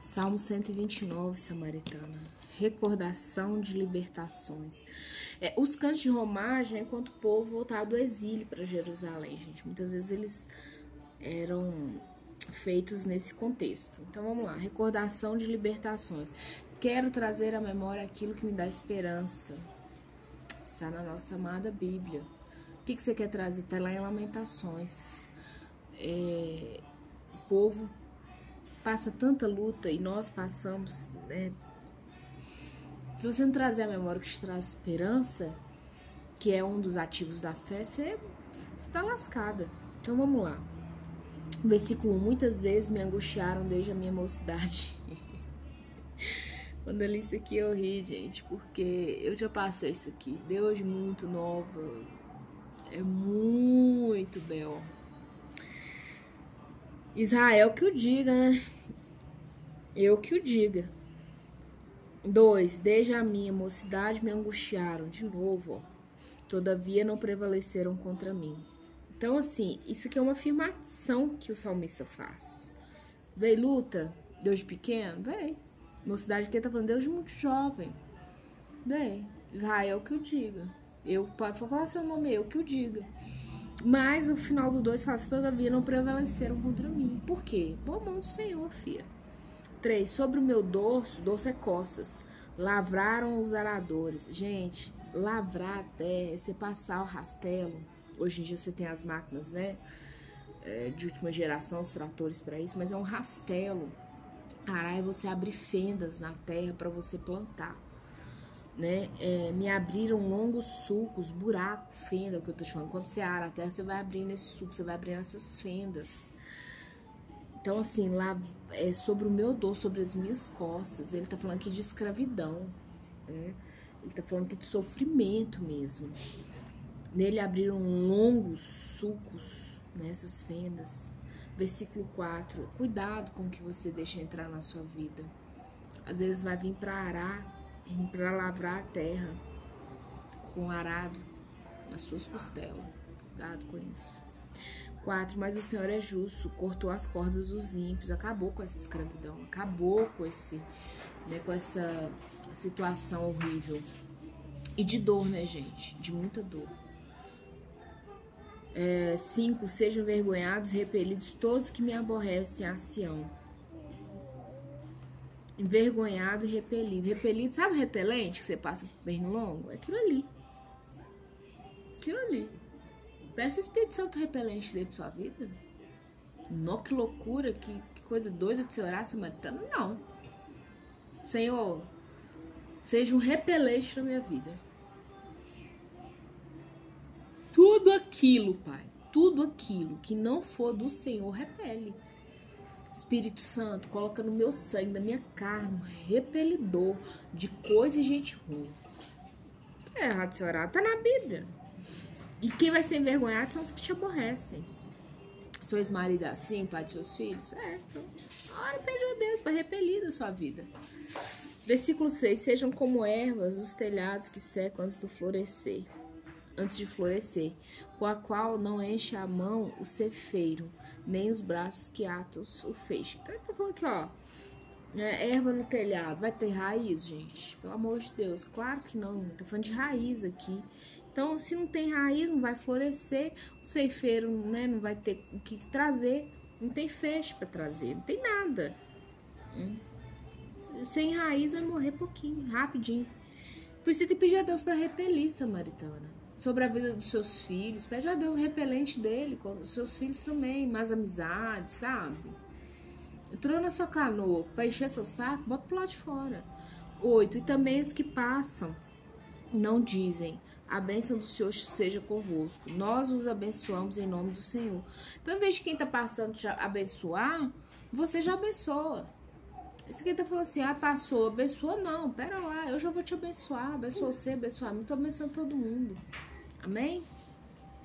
Salmo 129, Samaritana. Recordação de libertações. É, os cantos de romagem é enquanto o povo voltava do exílio para Jerusalém, gente. Muitas vezes eles eram feitos nesse contexto. Então vamos lá. Recordação de libertações. Quero trazer à memória aquilo que me dá esperança. Está na nossa amada Bíblia. O que, que você quer trazer? Está lá em Lamentações. É, o povo passa tanta luta e nós passamos, né? Se você não trazer a memória que te traz esperança, que é um dos ativos da fé, você está lascada. Então vamos lá. Versículo Muitas vezes me angustiaram desde a minha mocidade. Quando eu li isso aqui eu ri, gente, porque eu já passei isso aqui. Deus muito nova. É muito bel. Israel que o diga, né? Eu que o diga. Dois, desde a minha mocidade me angustiaram. De novo, ó. Todavia não prevaleceram contra mim. Então, assim, isso aqui é uma afirmação que o salmista faz. Vem luta, Deus pequeno? Vem. Mocidade que tá falando, Deus muito jovem. Vem. Israel que o diga. Eu, pode falar seu nome, eu que o diga. Mas o final do 2 fala: Todavia não prevaleceram contra mim. Por quê? Boa mão do Senhor, filha. 3. Sobre o meu dorso, dorso é costas. Lavraram os aradores. Gente, lavrar até é você passar o rastelo. Hoje em dia você tem as máquinas, né? É, de última geração, os tratores para isso, mas é um rastelo. Arar é você abrir fendas na terra para você plantar né? É, me abriram longos sulcos, buraco, fenda, que eu tô te falando. Quando você ara a terra, você vai abrindo esse suco, você vai abrindo essas fendas. Então, assim, lá é sobre o meu dor, sobre as minhas costas. Ele tá falando aqui de escravidão, né? Ele tá falando aqui de sofrimento mesmo. Nele abriram longos sulcos nessas né, fendas. Versículo 4. Cuidado com o que você deixa entrar na sua vida. Às vezes vai vir para arar para lavrar a terra com arado nas suas costelas. Cuidado com isso. 4. Mas o Senhor é justo, cortou as cordas dos ímpios, acabou com essa escravidão, acabou com esse, né, com essa situação horrível. E de dor, né, gente? De muita dor. 5. É, Sejam envergonhados, repelidos todos que me aborrecem a Sião envergonhado e repelido. Repelido, sabe repelente que você passa perno longo? É aquilo ali. Aquilo ali. Peça o Espírito Santo repelente dele pra sua vida. Nó, que loucura, que, que coisa doida de você orar samaritano. Não. Senhor, seja um repelente na minha vida. Tudo aquilo, Pai, tudo aquilo que não for do Senhor, repele. Espírito Santo, coloca no meu sangue, na minha carne, um repelidor de coisa e gente ruim. É errado você orar, tá na Bíblia. E quem vai ser envergonhado são os que te aborrecem. Sois marido assim, pai de seus filhos? É, então. Ora, pede a Deus para repelir da sua vida. Versículo 6: Sejam como ervas os telhados que secam antes do florescer, antes de florescer, com a qual não enche a mão o cefeiro, nem os braços que atam o feixe. Então ele tá falando aqui, ó. É, erva no telhado, vai ter raiz, gente? Pelo amor de Deus, claro que não, tá falando de raiz aqui. Então, se não tem raiz, não vai florescer, o ceifeiro né, não vai ter o que trazer, não tem feixe para trazer, não tem nada. Hum. Sem raiz vai morrer pouquinho, rapidinho. Por isso você tem que pedir a Deus para repelir, Samaritana sobre a vida dos seus filhos. Pede a Deus o repelente dele, com os seus filhos também, mais amizades, sabe? Entrou na sua canoa para encher seu saco, bota pro lado de fora. Oito, e também os que passam não dizem, a bênção do Senhor seja convosco. Nós os abençoamos em nome do Senhor. Então, em vez de quem está passando te abençoar, você já abençoa. Esse aqui tá falando assim, ah, passou, abençoa não, pera lá, eu já vou te abençoar, abençoa você, abençoar mim, tô abençoando todo mundo. Amém?